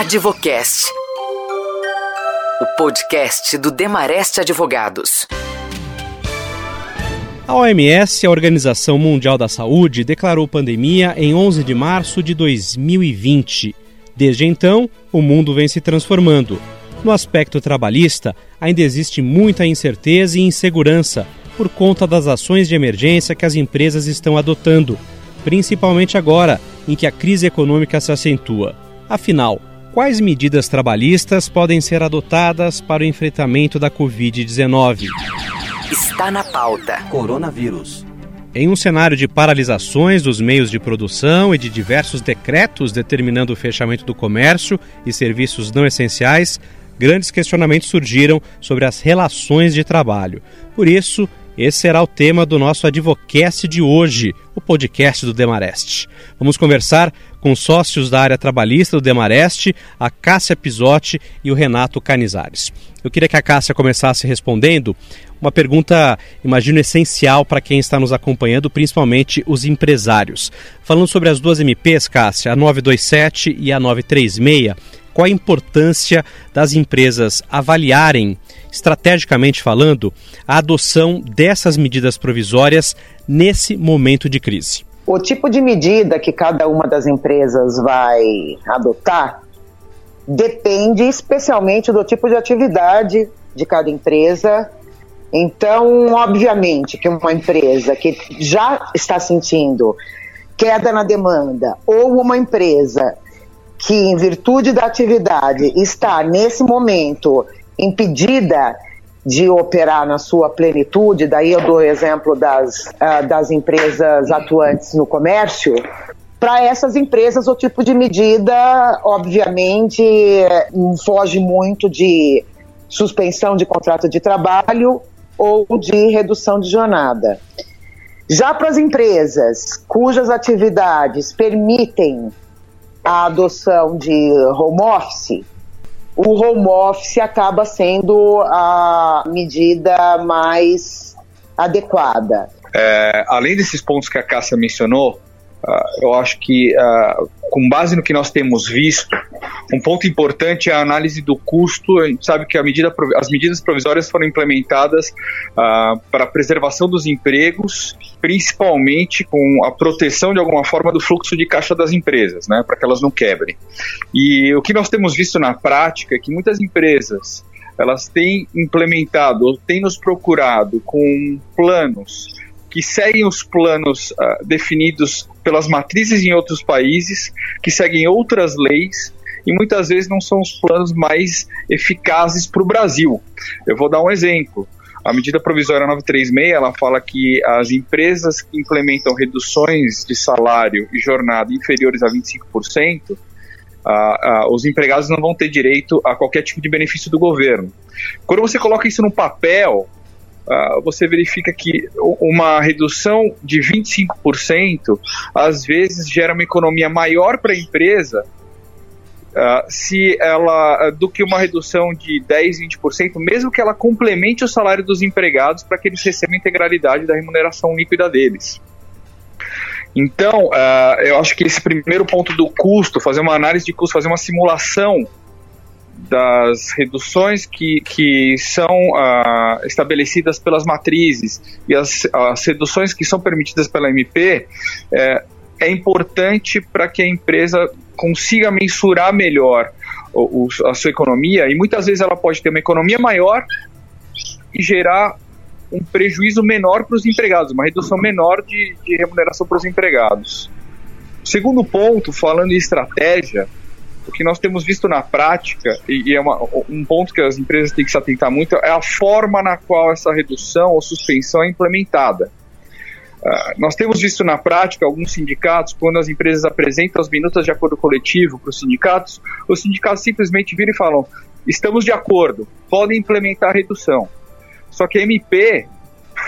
Advocast. O podcast do Demarest Advogados. A OMS, a Organização Mundial da Saúde, declarou pandemia em 11 de março de 2020. Desde então, o mundo vem se transformando. No aspecto trabalhista, ainda existe muita incerteza e insegurança por conta das ações de emergência que as empresas estão adotando, principalmente agora em que a crise econômica se acentua. Afinal, quais medidas trabalhistas podem ser adotadas para o enfrentamento da Covid-19? Está na pauta. Coronavírus. Em um cenário de paralisações dos meios de produção e de diversos decretos determinando o fechamento do comércio e serviços não essenciais, grandes questionamentos surgiram sobre as relações de trabalho. Por isso, esse será o tema do nosso Advocast de hoje, o podcast do Demarest. Vamos conversar com sócios da área trabalhista do Demarest, a Cássia Pisotti e o Renato Canizares. Eu queria que a Cássia começasse respondendo uma pergunta, imagino, essencial para quem está nos acompanhando, principalmente os empresários. Falando sobre as duas MPs, Cássia, a 927 e a 936, qual a importância das empresas avaliarem, estrategicamente falando, a adoção dessas medidas provisórias nesse momento de crise? O tipo de medida que cada uma das empresas vai adotar depende especialmente do tipo de atividade de cada empresa. Então, obviamente, que uma empresa que já está sentindo queda na demanda ou uma empresa que, em virtude da atividade, está nesse momento impedida de operar na sua plenitude, daí eu dou o exemplo das, uh, das empresas atuantes no comércio, para essas empresas o tipo de medida, obviamente, foge muito de suspensão de contrato de trabalho ou de redução de jornada. Já para as empresas cujas atividades permitem a adoção de home office, o home office acaba sendo a medida mais adequada. É, além desses pontos que a Cássia mencionou, eu acho que, uh, com base no que nós temos visto, um ponto importante é a análise do custo. A gente sabe que medida, as medidas provisórias foram implementadas uh, para a preservação dos empregos, principalmente com a proteção de alguma forma do fluxo de caixa das empresas, né, para que elas não quebrem. E o que nós temos visto na prática é que muitas empresas elas têm implementado ou têm nos procurado com planos que seguem os planos uh, definidos pelas matrizes em outros países, que seguem outras leis e muitas vezes não são os planos mais eficazes para o Brasil. Eu vou dar um exemplo. A medida provisória 936 ela fala que as empresas que implementam reduções de salário e jornada inferiores a 25%, Uh, uh, os empregados não vão ter direito a qualquer tipo de benefício do governo. Quando você coloca isso no papel, uh, você verifica que uma redução de 25% às vezes gera uma economia maior para a empresa Uh, se ela do que uma redução de 10, 20%, mesmo que ela complemente o salário dos empregados para que eles recebam a integralidade da remuneração líquida deles. Então, uh, eu acho que esse primeiro ponto do custo, fazer uma análise de custo, fazer uma simulação das reduções que, que são uh, estabelecidas pelas matrizes e as, as, reduções que são permitidas pela MP, é, é importante para que a empresa consiga mensurar melhor o, o, a sua economia e muitas vezes ela pode ter uma economia maior e gerar um prejuízo menor para os empregados, uma redução menor de, de remuneração para os empregados. Segundo ponto, falando em estratégia, o que nós temos visto na prática, e, e é uma, um ponto que as empresas têm que se atentar muito, é a forma na qual essa redução ou suspensão é implementada. Uh, nós temos visto na prática alguns sindicatos, quando as empresas apresentam as minutas de acordo coletivo para os sindicatos, os sindicatos simplesmente viram e falam: estamos de acordo, podem implementar a redução. Só que a MP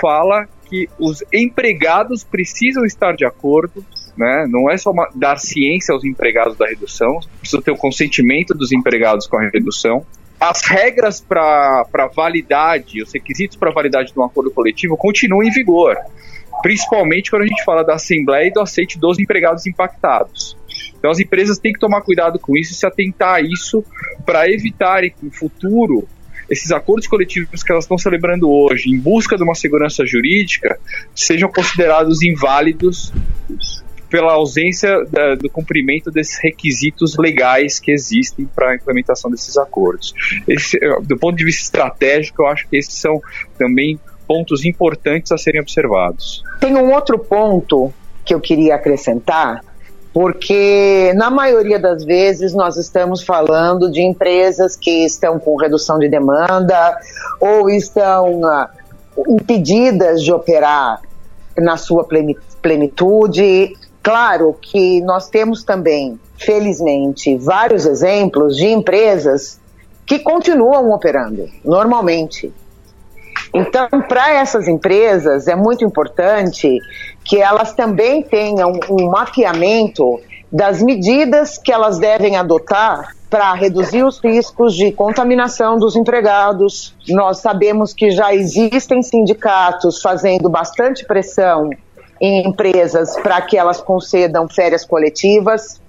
fala que os empregados precisam estar de acordo, né? não é só uma, dar ciência aos empregados da redução, precisa ter o consentimento dos empregados com a redução. As regras para validade, os requisitos para validade de um acordo coletivo continuam em vigor principalmente quando a gente fala da assembleia e do aceite dos empregados impactados. Então as empresas têm que tomar cuidado com isso e se atentar a isso para evitarem que no futuro esses acordos coletivos que elas estão celebrando hoje, em busca de uma segurança jurídica, sejam considerados inválidos pela ausência da, do cumprimento desses requisitos legais que existem para a implementação desses acordos. Esse, do ponto de vista estratégico, eu acho que esses são também pontos importantes a serem observados. Tem um outro ponto que eu queria acrescentar, porque na maioria das vezes nós estamos falando de empresas que estão com redução de demanda ou estão uh, impedidas de operar na sua plenitude. Claro que nós temos também, felizmente, vários exemplos de empresas que continuam operando normalmente. Então, para essas empresas, é muito importante que elas também tenham um mapeamento das medidas que elas devem adotar para reduzir os riscos de contaminação dos empregados. Nós sabemos que já existem sindicatos fazendo bastante pressão em empresas para que elas concedam férias coletivas,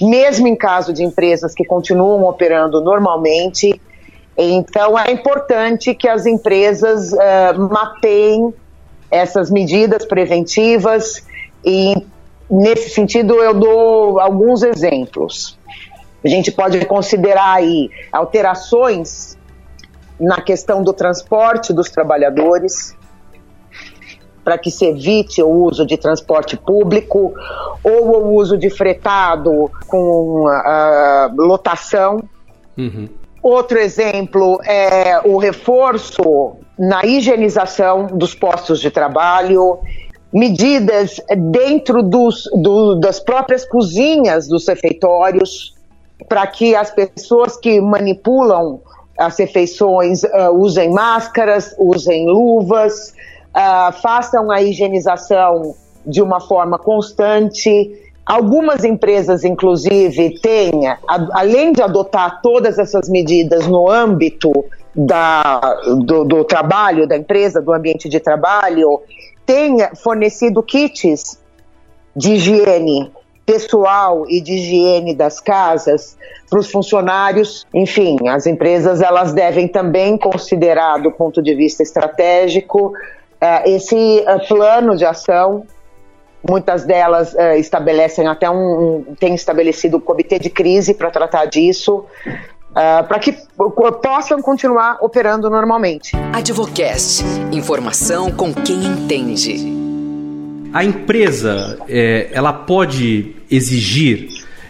mesmo em caso de empresas que continuam operando normalmente. Então, é importante que as empresas uh, mapeiem essas medidas preventivas e, nesse sentido, eu dou alguns exemplos. A gente pode considerar aí alterações na questão do transporte dos trabalhadores, para que se evite o uso de transporte público ou o uso de fretado com uh, lotação. Uhum. Outro exemplo é o reforço na higienização dos postos de trabalho, medidas dentro dos, do, das próprias cozinhas dos refeitórios, para que as pessoas que manipulam as refeições uh, usem máscaras, usem luvas, uh, façam a higienização de uma forma constante, Algumas empresas, inclusive, têm, a, além de adotar todas essas medidas no âmbito da, do, do, trabalho, da empresa, do ambiente de trabalho, têm fornecido kits de higiene pessoal e de higiene das casas para os funcionários. Enfim, as empresas elas devem também considerar, do ponto de vista estratégico, esse uh, plano de ação Muitas delas uh, estabelecem até um, um tem estabelecido um comitê de crise para tratar disso, uh, para que possam continuar operando normalmente. Advocast, informação com quem entende. A empresa, é, ela pode exigir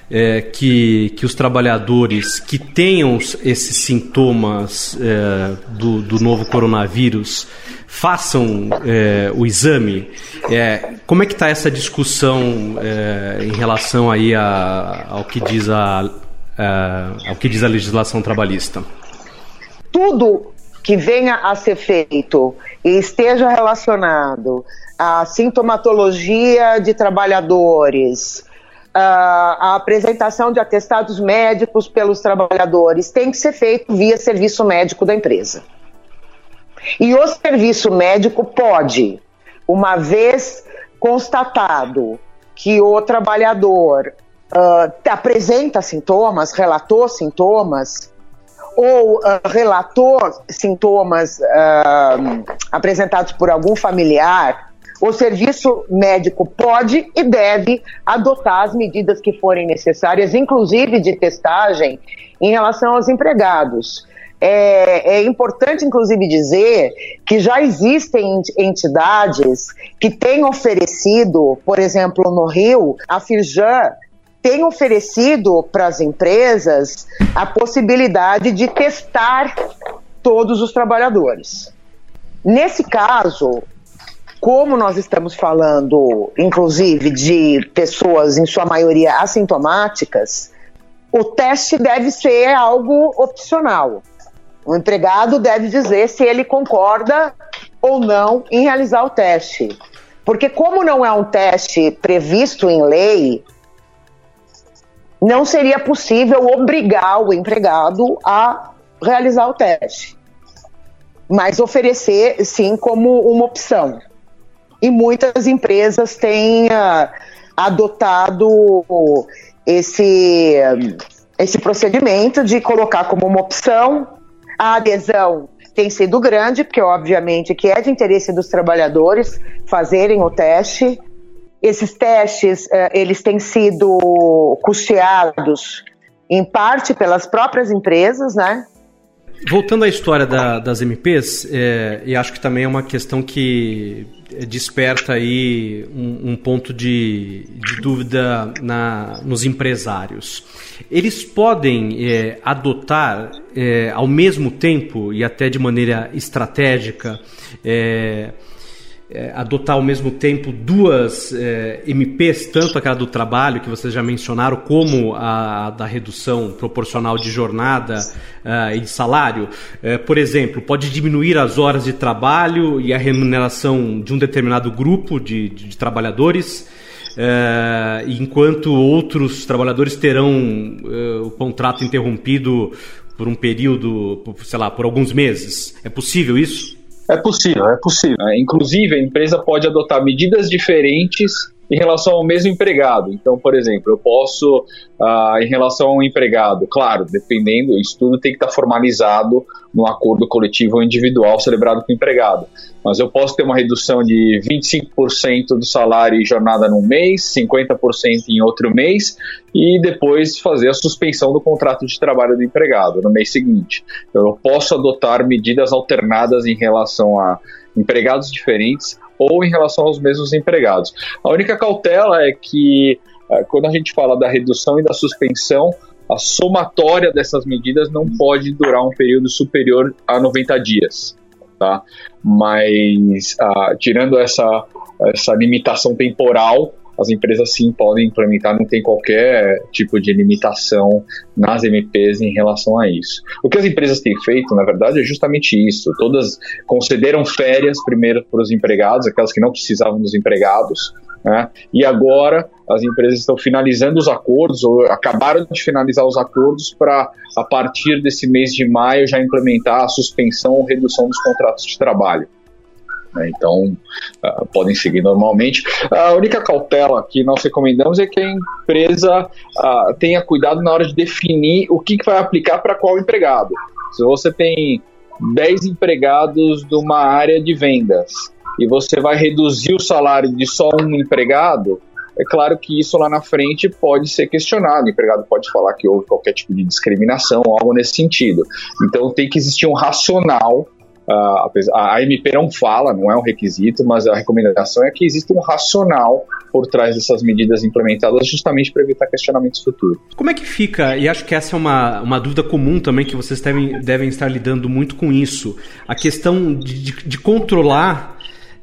é, que, que os trabalhadores que tenham esses sintomas é, do, do novo coronavírus façam é, o exame. É, como é que está essa discussão é, em relação aí a, ao que diz a, a, ao que diz a legislação trabalhista? Tudo que venha a ser feito e esteja relacionado à sintomatologia de trabalhadores, a apresentação de atestados médicos pelos trabalhadores tem que ser feito via serviço médico da empresa. E o serviço médico pode, uma vez constatado que o trabalhador uh, apresenta sintomas, relatou sintomas, ou uh, relatou sintomas uh, apresentados por algum familiar, o serviço médico pode e deve adotar as medidas que forem necessárias, inclusive de testagem, em relação aos empregados. É, é, importante, inclusive, dizer que já existem entidades que têm oferecido, por exemplo, no Rio, a Firjan tem oferecido para as empresas a possibilidade de testar todos os trabalhadores. Nesse caso, como nós estamos falando, inclusive, de pessoas, em sua maioria assintomáticas, o teste deve ser algo opcional. O empregado deve dizer se ele concorda ou não em realizar o teste. Porque, como não é um teste previsto em lei, não seria possível obrigar o empregado a realizar o teste, mas oferecer, sim, como uma opção. E muitas empresas têm uh, adotado esse, esse procedimento de colocar como uma opção a adesão tem sido grande, porque obviamente que é de interesse dos trabalhadores fazerem o teste. Esses testes, eh, eles têm sido custeados em parte pelas próprias empresas, né? Voltando à história da, das MPs, é, e acho que também é uma questão que desperta aí um, um ponto de, de dúvida na, nos empresários. Eles podem é, adotar é, ao mesmo tempo e até de maneira estratégica é, adotar ao mesmo tempo duas é, MPs, tanto aquela do trabalho, que vocês já mencionaram, como a da redução proporcional de jornada uh, e de salário? É, por exemplo, pode diminuir as horas de trabalho e a remuneração de um determinado grupo de, de, de trabalhadores. Uh, enquanto outros trabalhadores terão uh, o contrato interrompido por um período, sei lá, por alguns meses. É possível isso? É possível, é possível. É, inclusive, a empresa pode adotar medidas diferentes em relação ao mesmo empregado. Então, por exemplo, eu posso, ah, em relação ao empregado, claro, dependendo, isso tudo tem que estar formalizado no acordo coletivo ou individual celebrado com o empregado. Mas eu posso ter uma redução de 25% do salário e jornada num mês, 50% em outro mês, e depois fazer a suspensão do contrato de trabalho do empregado no mês seguinte. Então, eu posso adotar medidas alternadas em relação a empregados diferentes ou em relação aos mesmos empregados. A única cautela é que eh, quando a gente fala da redução e da suspensão, a somatória dessas medidas não pode durar um período superior a 90 dias. Tá? Mas, ah, tirando essa, essa limitação temporal, as empresas sim podem implementar, não tem qualquer tipo de limitação nas MPs em relação a isso. O que as empresas têm feito, na verdade, é justamente isso. Todas concederam férias primeiro para os empregados, aquelas que não precisavam dos empregados, né? e agora as empresas estão finalizando os acordos, ou acabaram de finalizar os acordos para, a partir desse mês de maio, já implementar a suspensão ou redução dos contratos de trabalho. Né? Então, uh, podem seguir normalmente. A única cautela que nós recomendamos é que a empresa uh, tenha cuidado na hora de definir o que, que vai aplicar para qual empregado. Se você tem 10 empregados de uma área de vendas e você vai reduzir o salário de só um empregado, é claro que isso lá na frente pode ser questionado. O empregado pode falar que houve qualquer tipo de discriminação, algo nesse sentido. Então tem que existir um racional Uh, a AMP não fala, não é um requisito, mas a recomendação é que exista um racional por trás dessas medidas implementadas, justamente para evitar questionamentos futuros. Como é que fica, e acho que essa é uma, uma dúvida comum também, que vocês devem, devem estar lidando muito com isso, a questão de, de, de controlar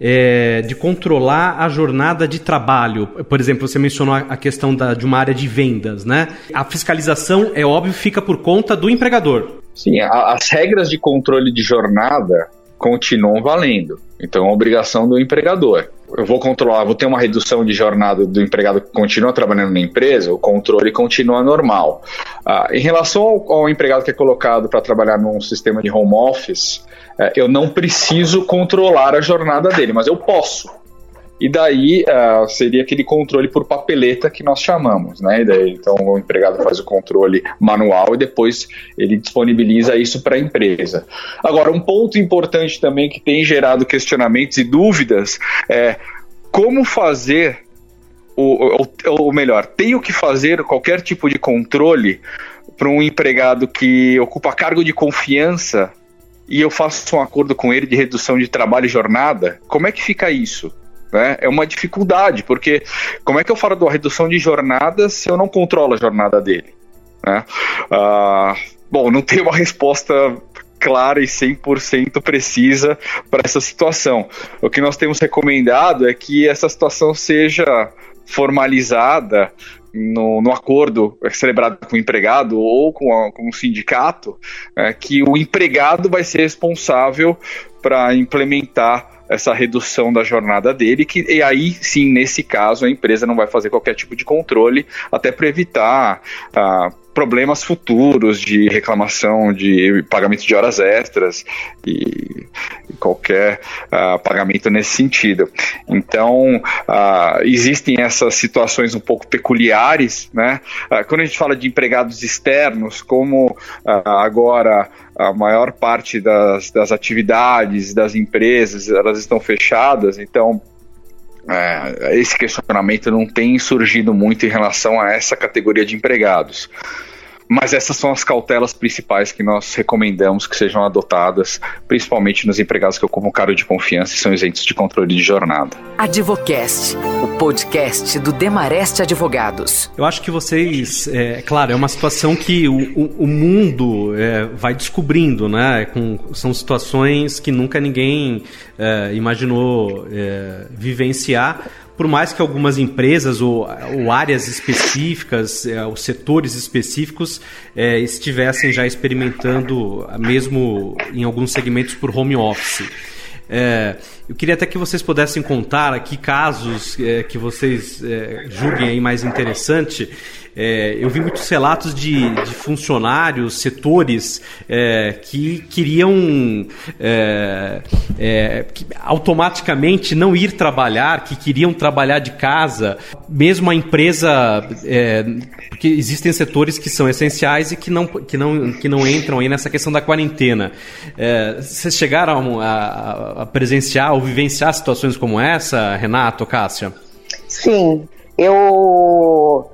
é, de controlar a jornada de trabalho. Por exemplo, você mencionou a questão da, de uma área de vendas, né? A fiscalização, é óbvio, fica por conta do empregador. Sim, a, as regras de controle de jornada continuam valendo. Então, é obrigação do empregador. Eu vou controlar, vou ter uma redução de jornada do empregado que continua trabalhando na empresa, o controle continua normal. Ah, em relação ao, ao, empregado que é colocado para trabalhar num sistema de home office, eh, eu não preciso controlar a jornada dele, mas eu posso. E daí uh, seria aquele controle por papeleta que nós chamamos, né? Daí, então o empregado faz o controle manual e depois ele disponibiliza isso para a empresa. Agora, um ponto importante também que tem gerado questionamentos e dúvidas é como fazer ou, ou, melhor, tenho que fazer qualquer tipo de controle para um empregado que ocupa cargo de confiança e eu faço um acordo com ele de redução de trabalho e jornada, como é que fica isso? Né? É uma dificuldade, porque como é que eu falo uma redução de jornada se eu não controlo a jornada dele? Né? Ah, bom, não tem uma resposta clara e 100% precisa para essa situação. O que nós temos recomendado é que essa situação seja formalizada no, no acordo celebrado com o empregado ou com, a, com o sindicato, é, que o empregado vai ser responsável para implementar essa redução da jornada dele, que, e aí sim, nesse caso, a empresa não vai fazer qualquer tipo de controle, até para evitar ah, problemas futuros de reclamação de pagamento de horas extras e, e qualquer uh, pagamento nesse sentido. Então, uh, existem essas situações um pouco peculiares, né? Quando a gente fala de empregados externos, como agora a maior parte das, das atividades das empresas elas estão fechadas, então é, esse questionamento não tem surgido muito em relação a essa categoria de empregados. Mas essas são as cautelas principais que nós recomendamos que sejam adotadas, principalmente nos empregados que ocupam cargo de confiança e são isentos de controle de jornada. Advocast, o podcast do Demareste Advogados. Eu acho que vocês, é claro, é uma situação que o, o, o mundo é, vai descobrindo, né? Com, são situações que nunca ninguém é, imaginou é, vivenciar por mais que algumas empresas ou, ou áreas específicas, é, ou setores específicos é, estivessem já experimentando, mesmo em alguns segmentos, por home office. É, eu queria até que vocês pudessem contar aqui casos é, que vocês é, julguem aí mais interessante é, eu vi muitos relatos de, de funcionários, setores é, que queriam é, é, que automaticamente não ir trabalhar, que queriam trabalhar de casa, mesmo a empresa, é, porque existem setores que são essenciais e que não, que não, que não entram aí nessa questão da quarentena. É, vocês chegaram a, a presenciar ou vivenciar situações como essa, Renato, Cássia? Sim, eu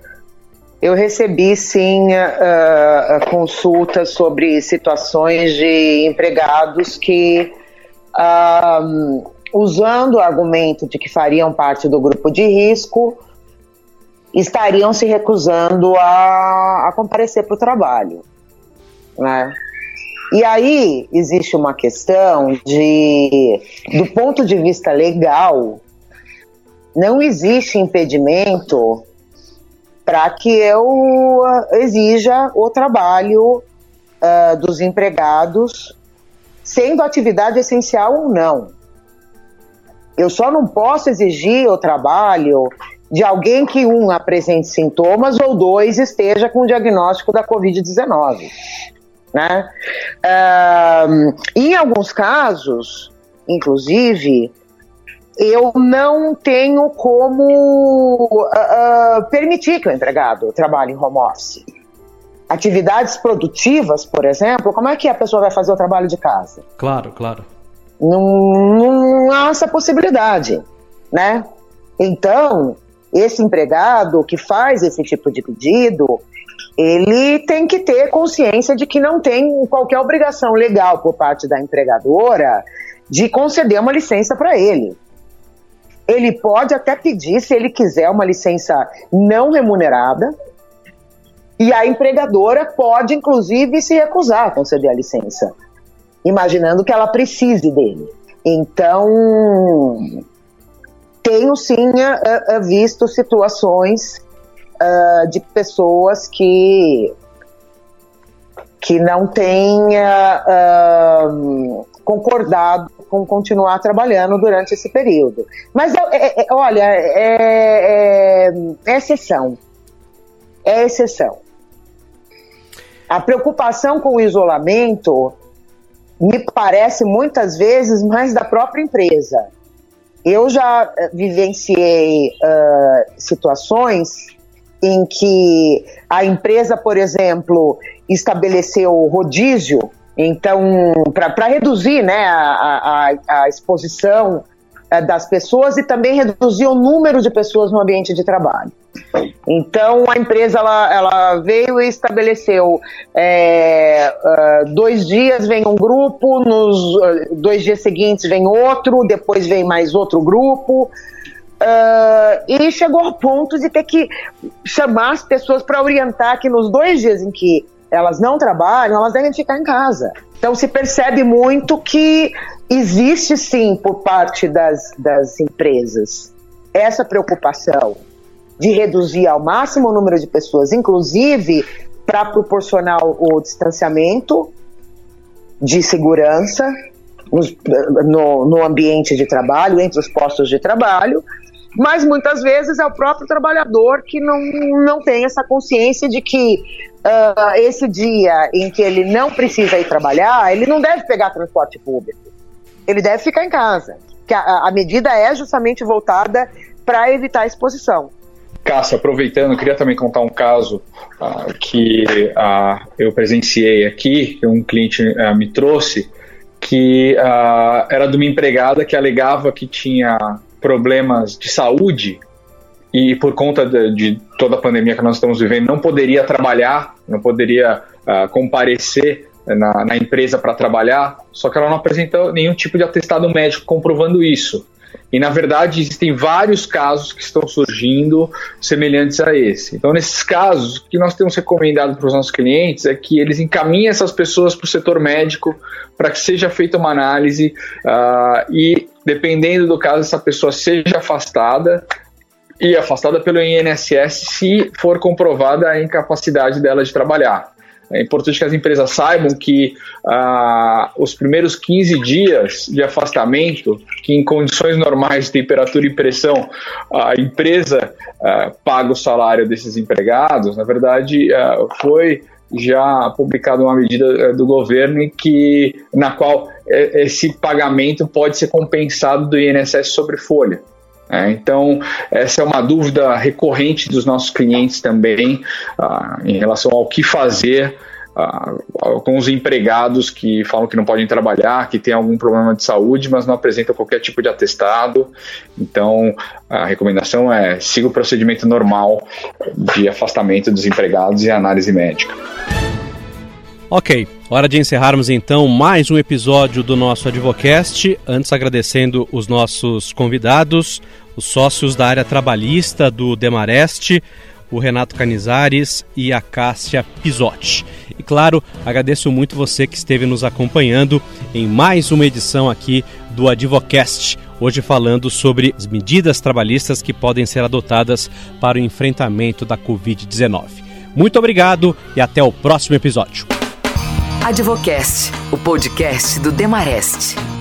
eu recebi sim uh, consultas sobre situações de empregados que, uh, usando o argumento de que fariam parte do grupo de risco, estariam se recusando a, a comparecer para o trabalho. Né? E aí existe uma questão de, do ponto de vista legal, não existe impedimento para que eu ah, exija o trabalho uh, dos empregados, sendo atividade essencial ou não. Eu só não posso exigir o trabalho de alguém que, um, apresente sintomas ou dois, esteja com o diagnóstico da Covid-19. Né? Uh, em alguns casos, inclusive, eu não tenho como uh, uh, permitir que o empregado trabalhe em home office. Atividades produtivas, por exemplo, como é que a pessoa vai fazer o trabalho de casa? Claro, claro. Não, não há essa possibilidade, né? Então, esse empregado que faz esse tipo de pedido, ele tem que ter consciência de que não tem qualquer obrigação legal por parte da empregadora de conceder uma licença para ele. Ele pode até pedir, se ele quiser, uma licença não remunerada, e a empregadora pode, inclusive, se recusar a conceder a licença, imaginando que ela precise dele. Então, tenho sim uh, visto situações uh, de pessoas que que não tenha uh, concordado com continuar trabalhando durante esse período. Mas, é, é, olha, é, é, é exceção. É exceção. A preocupação com o isolamento me parece muitas vezes mais da própria empresa. Eu já eh, vivenciei uh, situações em que a empresa, por exemplo, estabeleceu rodízio então, para reduzir né, a, a, a exposição é, das pessoas e também reduzir o número de pessoas no ambiente de trabalho. Então, a empresa ela, ela veio e estabeleceu é, dois dias vem um grupo, nos dois dias seguintes vem outro, depois vem mais outro grupo. Uh, e chegou ao ponto de ter que chamar as pessoas para orientar que nos dois dias em que elas não trabalham, elas devem ficar em casa. Então se percebe muito que existe sim por parte das, das empresas essa preocupação de reduzir ao máximo o número de pessoas, inclusive para proporcionar o distanciamento de segurança no, no ambiente de trabalho, entre os postos de trabalho, Mas muitas vezes é o próprio trabalhador que não, não tem essa consciência de que uh, esse dia em que ele não precisa ir trabalhar, ele não deve pegar transporte público. Ele deve ficar em casa. Que a, a medida é justamente voltada para evitar a exposição. Cássia, aproveitando, eu queria também contar um caso uh, que uh, eu presenciei aqui, que um cliente uh, me trouxe, que era de uma empregada que alegava que tinha problemas de saúde e por conta de, de, toda a pandemia que nós estamos vivendo não poderia trabalhar, não poderia comparecer na, na empresa para trabalhar, só que ela não apresentou nenhum tipo de atestado médico comprovando isso. E, na verdade, existem vários casos que estão surgindo semelhantes a esse. Então, nesses casos, o que nós temos recomendado para os nossos clientes é que eles encaminhem essas pessoas para o setor médico para que seja feita uma análise uh, e, dependendo do caso, essa pessoa seja afastada e afastada pelo INSS se for comprovada a incapacidade dela de trabalhar. É importante que as empresas saibam que ah, os primeiros 15 dias de afastamento, que em condições normais de temperatura e pressão, a empresa ah, paga o salário desses empregados, na verdade, ah, foi já publicada uma medida eh, do governo que, na qual eh, esse pagamento pode ser compensado do INSS sobre folha. É, então, essa é uma dúvida recorrente dos nossos clientes também ah, em relação ao que fazer ah, com os empregados que falam que não podem trabalhar, que tem algum problema de saúde, mas não apresentam qualquer tipo de atestado. Então, a recomendação é siga o procedimento normal de afastamento dos empregados e análise médica. Ok, hora de encerrarmos então mais um episódio do nosso Advocast. Antes, agradecendo os nossos convidados, os sócios da área trabalhista do Demareste, o Renato Canizares e a Cássia Pisotti. E claro, agradeço muito você que esteve nos acompanhando em mais uma edição aqui do Advocast. Hoje falando sobre as medidas trabalhistas que podem ser adotadas para o enfrentamento da Covid-19. Muito obrigado e até o próximo episódio. Advocast, o podcast do Demarest.